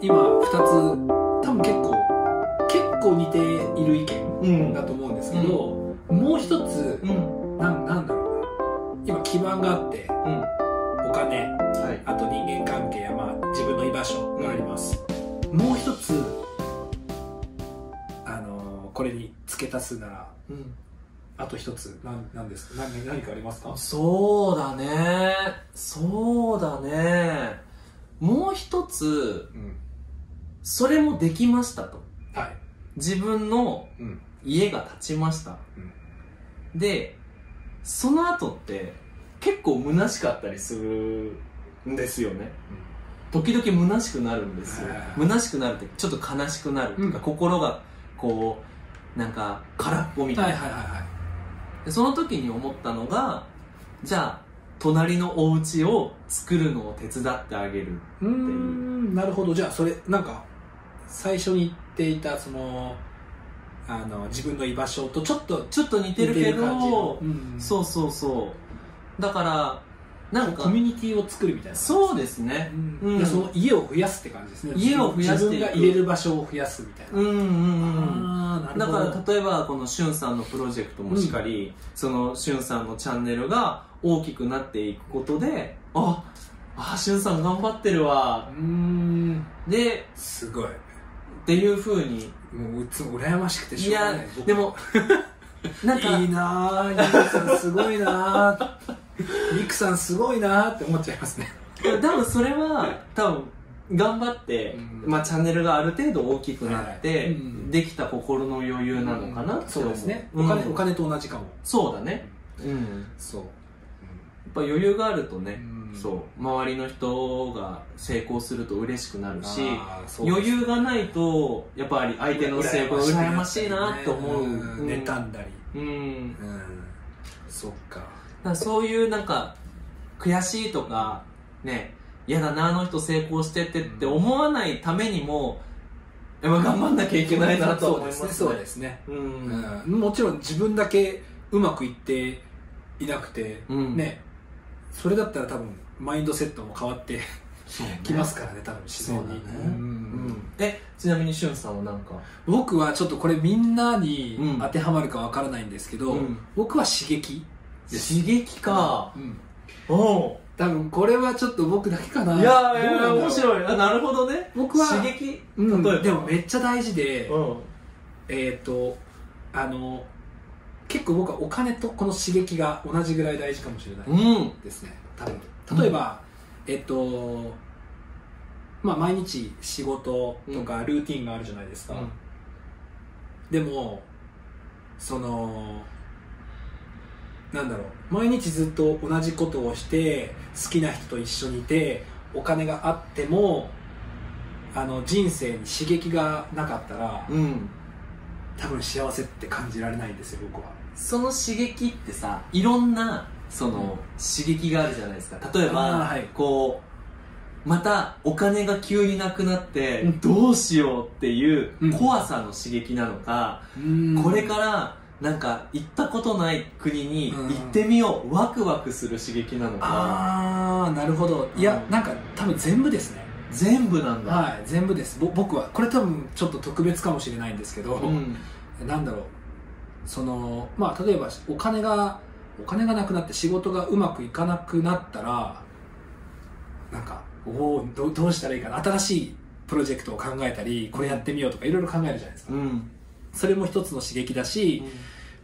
今2つ多分結構結構似ている意見だと思うんですけど、もう一つうん。なんなんだろうな。今基盤があってうん。お金はい。あと人間関係や、まあ、自分の居場所があります、もう一つあのーこれに付け足すならうん。あと一つなんなんですか？何何かありますか？そうだね。そうだね。もう一つうんそれもできましたと。はい。自分のうん。家が建ちました、でその後って結構虚しかったりするんですよね。時々虚しくなるんですよ。はい虚しくなるってちょっと悲しくなるっていうか、うん。心がこうなんか空っぽみたいな、はいはいはいはい。でその時に思ったのがじゃあ隣のお家を作るのを手伝ってあげるうーんなるほど。じゃあそれなんか最初に言っていたそのあの自分の居場所とちょっとちょっと似てるけどうんそうそうそう。だからなんかコミュニティを作るみたいなそうですね。うん。うん。でその家を増やすって感じですね。家を増やしていく自分が入れる場所を増やすみたいな、うんうんうんだから例えばこのしゅんさんのプロジェクトもしかり、そのしゅんさんのチャンネルが大きくなっていくことでああしゅんさん頑張ってるわ。うーん。ですごいっていうふうに。もういつも羨ましくていしょうがやない。僕。でも なんかいいなぁリクさんすごいなぁリクさんすごいなぁって思っちゃいますね。多分それは多分頑張って、うん。まあ、チャンネルがある程度大きくなって、はい。うん。できた心の余裕なのかなってそう思ですね、うん。お金お金と同じかも。そうだね。うん。やっそう、ぱ余裕があるとね、うん。そう。周りの人が成功すると嬉しくなるし余裕がないとやっぱり相手の成功が羨ましいなって思う、ん。うん。妬んだり。うん。うん。そっか。そういうなんか悔しいとかね嫌だなあの人成功してってって思わないためにもやっぱ頑張んなきゃいけないなと思いますね。そうですね。ううんん。もちろん自分だけうまくいっていなくて、うん。ねそれだったら多分マインドセットも変わってきますからね多分自然に、えちなみにしゅんさんはなんか？僕はちょっとこれみんなにうん。当てはまるかわからないんですけど、うん。僕は刺激刺激か。うん。おう。多分これはちょっと僕だけかな。いやいや面白い。あなるほどね。僕は刺激？うん。でもめっちゃ大事で、うん。えっ、とあの結構僕はお金とこの刺激が同じぐらい大事かもしれないうん。ですね。多分。例えば、えっ、とまあ毎日仕事とかルーティンがあるじゃないですか、でもそのなんだろう。毎日ずっと同じことをして好きな人と一緒にいてお金があってもあの人生に刺激がなかったらうん。多分幸せって感じられないんですよ僕はその刺激ってさいろんなその、うん刺激があるじゃないですか。例えば、はい。こうまたお金が急になくなって、うん。どうしようっていううん。怖さの刺激なのか、これからなんか行ったことない国にうん。行ってみよう、ワクワクする刺激なのか。ああなるほど。いや、うん。なんか多分全部ですね。全部なんだ、はい全部です。ぼ僕はこれ多分ちょっと特別かもしれないんですけど、うん。なんだろうそのまあ例えばお金がお金がなくなって仕事がうまくいかなくなったらなんかおおどどうしたらいいかな新しいプロジェクトを考えたりこれやってみようとかいろいろ考えるじゃないですか、うん。それも一つの刺激だし、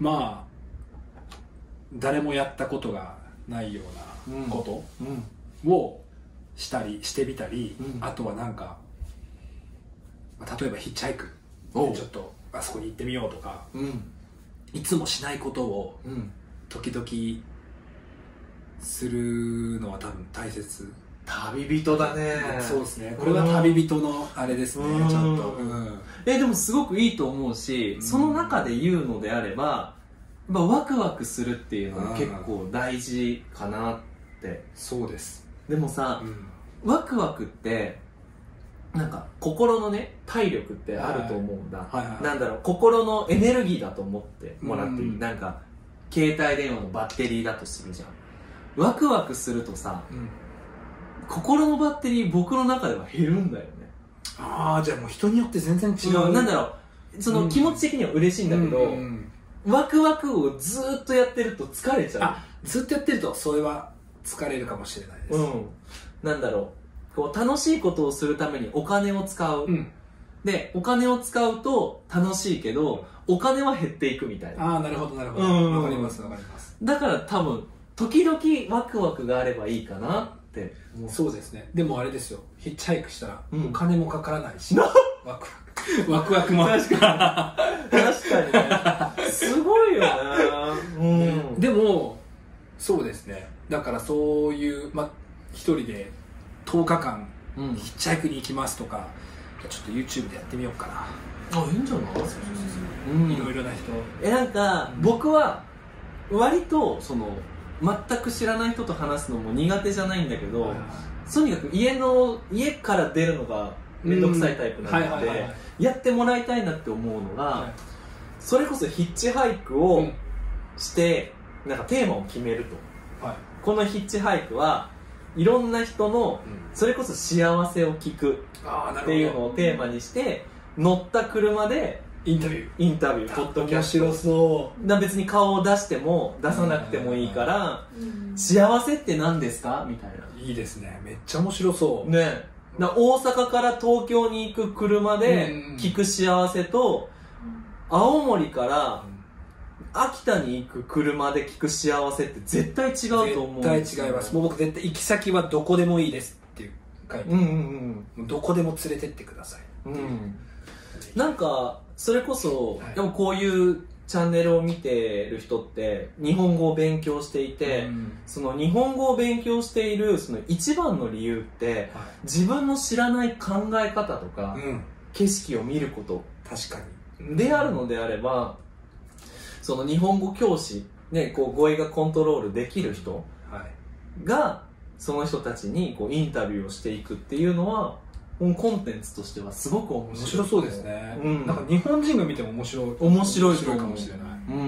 まあ誰もやったことがないようなこうん。とをしたりしてみたり、うん。あとはなんかまあ例えばヒッチハイクちょっとあそこに行ってみようとかうんいつもしないことをうん。時々するのは多分大切、旅人だね。そうですね。これは旅人のあれですね。うん。ちゃんと、うん。えでもすごくいいと思うし、うん。その中で言うのであればやっぱワクワクするっていうのが結構大事かなって。そうです、でもさうん。ワクワクってなんか心のね体力ってあると思うんだ、はいはいなんだろう心のエネルギーだと思ってもらっていい、うんなんか携帯電話のバッテリーだとするじゃん。ワクワクするとさうん。心のバッテリー僕の中では減るんだよね。ああじゃあもう人によって全然違う、違うなんだろうその気持ち的には嬉しいんだけど、うんうんワクワクをずーっとやってると疲れちゃう。あずっとやってるとそれは疲れるかもしれないです。うん。なんだろうこう楽しいことをするためにお金を使う、うん。でお金を使うと楽しいけどお金は減っていくみたいな。ああなるほどなるほど。うん。わかりますわかります。だから多分時々ワクワクがあればいいかなって思う。そうですね。でもあれですよ。ヒッチハイクしたらうん。お金もかからないし、ワクワク。ワクワクも。確かに。確かにね。すごいよね。うん。でもそうですね。だからそういうま一人で10日間うん。ヒッチハイクに行きますとかちょっと YouTube でやってみようかな、あいいんじゃない？うん。いろいろな人。えなんか僕は割とその全く知らない人と話すのも苦手じゃないんだけど、とにかく家の家から出るのが面倒くさいタイプなので、やってもらいたいなって思うのが、はい。それこそヒッチハイクうをん。して、なんかテーマを決めると。はい。このヒッチハイクはいろんな人のそれこそ幸せを聞くああなるほど。っていうのをテーマにして乗った車でインタビュー。インタビューポッドキャスト。面白そだ別に顔を出しても出さなくてもいいから幸せって何ですか？みたいな。ういいですね。めっちゃ面白そう、ね。だ大阪から東京に行く車でうん。聞く幸せと青森から秋田に行く車で聞く幸せって絶対違うと思う絶対違います。もう僕絶対行き先はどこでもいいですっていう書いて、うんうんどこでも連れてってくださいうんう。ん。なんかそれこそ、はい。でもこういうチャンネルを見てる人って日本語を勉強していて、うん。その日本語を勉強しているその一番の理由っては自分の知らない考え方とか、いうん。景色を見ること。確かに。であるのであればその日本語教師、ね、こう語彙がコントロールできる人はい。がその人たちにこうインタビューをしていくっていうのはコンテンツとしてはすごく面白い。面白そうですね、うん。なんか日本人が見ても面白い。面白いかもしれない。うんう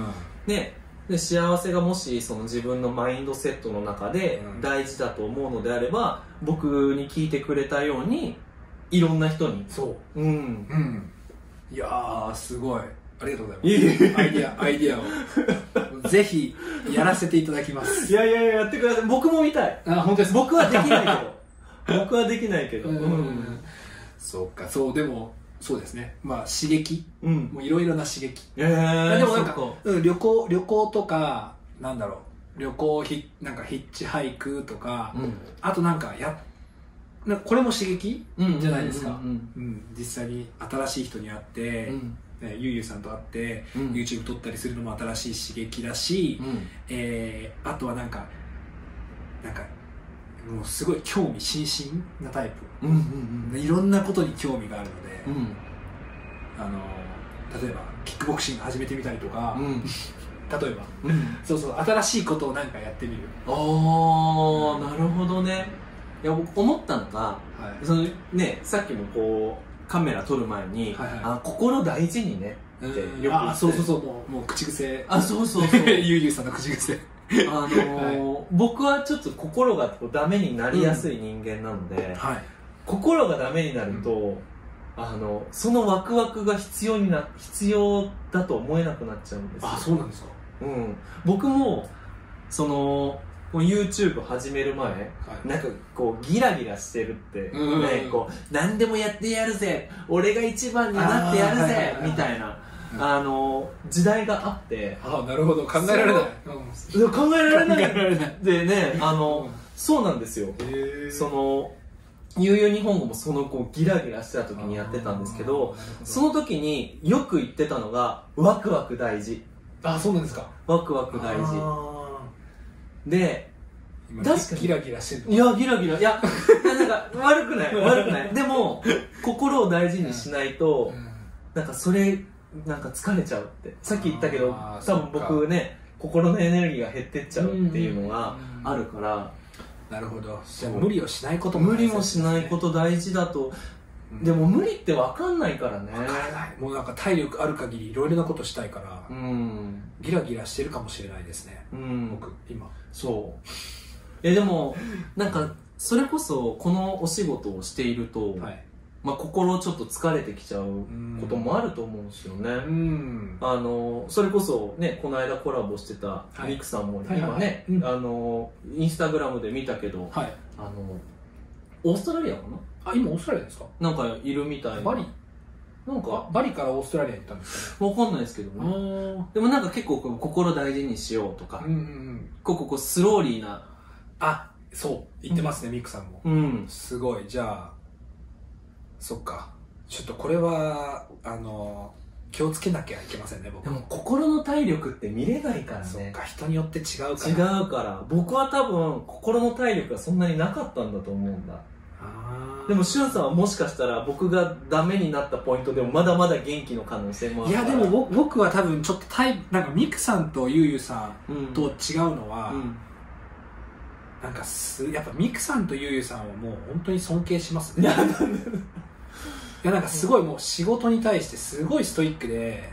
ん。でで幸せがもしその自分のマインドセットの中でうん。大事だと思うのであれば、僕に聞いてくれたようにいろんな人に。そう。うん。うん。いやーすごいありがとうございます。アイディアアイディアを。ぜひやらせていただきます。いやいやいややってください。僕も見たい。あ本当です僕はできないけど。僕はできないけど。うん。そうか。そうでもそうですね。まあ刺激。うん。もういろいろな刺激。えー、でもなんか旅行旅行とかなんだろう。旅行ひなんかヒッチハイクとか、うん。あとなんかやなんかこれも刺激うん。じゃないですか。うん。うん、実際に新しい人に会って、うんね、ゆうゆうさんと会って、うん。YouTube 撮ったりするのも新しい刺激だし、うん。えーあとはなんかなんかもうすごい興味津々なタイうんうんプいろんなことに興味があるので、うん。あの例えばキックボクシング始めてみたりとか、うん。例えば。うん。そうそう新しいことをなんかやってみる、ああなるほどね。いや僕思ったのがはい。そのねさっきもこうカメラ撮る前に、はいはい。あ心大事にねってよくあそうそうそうもうもう口癖。あそうそうそう。ゆうゆうさんの口癖。あのー僕はちょっと心がダメになりやすい人間なので、はい。心がダメになると、あのそのワクワクが必要にな必要だと思えなくなっちゃうんですよ。あそうなんですか。うん、僕もその YouTube 始める前はい。なんかこうギラギラしてるって、うん。ねこう何でもやってやるぜ俺が一番になってやるぜみたいなうん。あの時代があってあなるほど。考えられない。いや考えられない。でねあの、そうなんですよ。へその悠々日本語もそのこうギラギラしてた時にやってたんですけどその時によく言ってたのがワクワク大事。あそうなんですか。ワクワク大事。あで確かに。ギラギラしてるいやギラギラ。いやなんか悪くない。悪くない。でも心を大事にしないと、なんかそれなんか疲れちゃうって。さっき言ったけど多分僕ね心のエネルギーが減ってっちゃうっていうのがあるから。なるほど。無理をしないこと無理もしないことと大事だとでも無理って分かんないからね。分からない。もうなんか体力ある限りいろいろなことしたいからうん。ギラギラしてるかもしれないですね。うん。僕今。そう。えでもなんかそれこそこのお仕事をしていると、はい。まあ、心ちょっと疲れてきちゃうこともあると思うんですよね、うん。あのそれこそねこの間コラボしてたい。ミクさんもはいはい。今ね、うん。あのインスタグラムで見たけど、はい。あのオーストラリアかあ今オーストラリアですか？ななんかいるみたいな。バリ？なんかバリからオーストラリアに行ったんですか？ねわかんないですけどあねー。でもなんか結構心大事にしようとか、うんうんうん。こうこうこうスローリーな。あそう。言ってますね、ミックさんも。うん。すごい。じゃあそっか。ちょっとこれはあの気をつけなきゃいけませんね僕。でも心の体力って見れないからね。そっか人によって違うから。違うから。僕は多分心の体力がそんなになかったんだと思うんだ。あーでもしゅんさんはもしかしたら僕がダメになったポイントでもまだまだ元気の可能性もあるいやでもぼ僕は多分ちょっとタイプなんかミクさんとユウユさんうんと違うのは、うん。なんかすやっぱミクさんとユウユさんはもう本当に尊敬しますね。いやなんかすごいもう仕事に対してすごいストイックで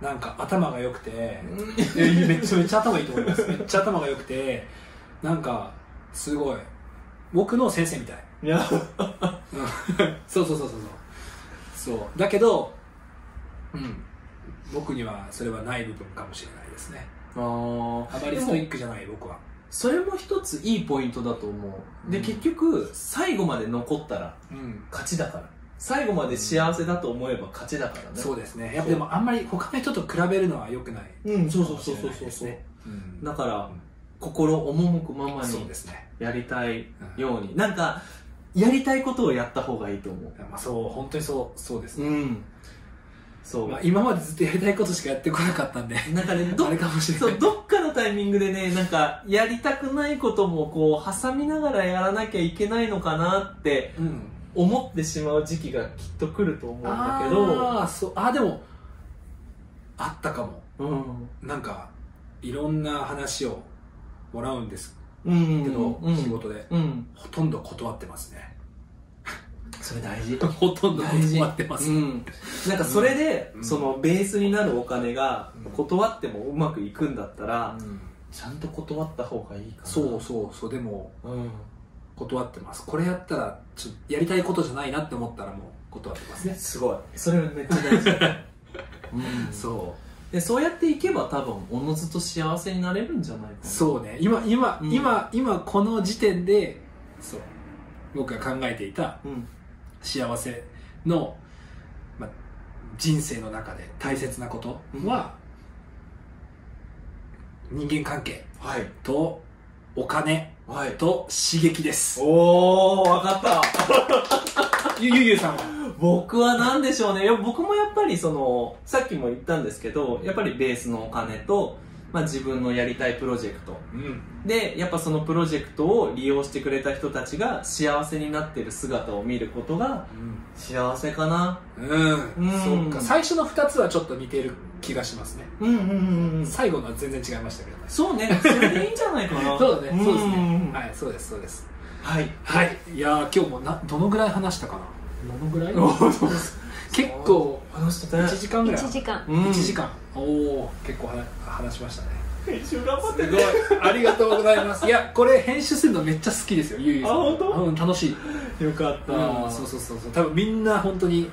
なんか頭が良くてめっちゃめっちゃ頭いいと思います。めっちゃ頭が良くてなんかすごい。僕の先生みたいいや。そうそうそうそうそう。そう。だけどうん。僕にはそれはない部分かもしれないですね。あー。あまりストイックじゃない僕は。それも一ついいポイントだと思う。で、うん。結局最後まで残ったらうん。勝ちだから。最後まで幸せだと思えば勝ちだからね。そうですね。やっぱでもあんまり他の人と比べるのは良くないうん。そうそうそうそうそうないですねうん。だから心赴くままそうにやりたいように、なんかやりたいことをやった方がいいと思まあそう本当にそうそうですね、ううん。そう、まあ、今までずっとやりたいことしかやってこなかったんでなんかね どあれかもしれない。そうどっかのタイミングでねなんかやりたくないこともこう挟みながらやらなきゃいけないのかなってうん。思ってしまう時期がきっと来ると思うんだけど。ああそう。あでもあったかも。うん。なんかいろんな話をもらうんです。うんけど、うん仕事でうん。ほとんど断ってますね。それ大事。ほとんど断ってます、うん、なんかそれで、うん。そのベースになるお金がうん。断ってもうまくいくんだったら、うん。ちゃんと断った方がいいかな。そうそうそう。でもうん。断ってます。これやったらちょやりたいことじゃないなって思ったらもう断ってますね。すごい。それめっちゃ大事、うん、そでそうやっていけば多分おのずと幸せになれるんじゃないかな。うそうね。今今、うん。今今この時点でそう。僕が考えていたうん。幸せの、まあ、人生の中で大切なことは、人間関係はい。とお金はい。と刺激です。おお分かった。ゆゆゆさんは？僕は何でしょうね。いや僕もやっぱりそのさっきも言ったんですけどやっぱりベースのお金と、まあ、自分のやりたいプロジェクト。うん。でやっぱそのプロジェクトを利用してくれた人たちが幸せになってる姿を見ることが幸せかな。うん、うん。そうか。最初の2つはちょっと似てる気がしますね。うんうんうんうん。最後のは全然違いましたけどね。そうね。それでいいんじゃないかな。そうだね。そうですん。ねはい。そうです。そうです。はい。はい。いやー今日もなどのぐらい話したかなどのぐらい？お結構話してた1時間ぐらい。1時間。うん。1時間。おお結構は話しましたね。編集頑張っすごい。ありがとうございます。いやこれ編集するのめっちゃ好きですよゆうゆうさん。あ本当？うん楽しい。よかった。うんそうそうそうそう。多分みんな本当に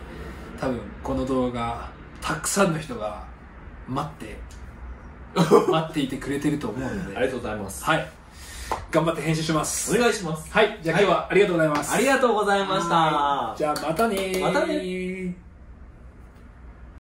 多分この動画たくさんの人が待って 待っていてくれてると思うので。ありがとうございます。はい頑張って編集します。お願いします。はいじゃあ今日はありがとうございます。ありがとうございました。はいじゃあまたねー。またね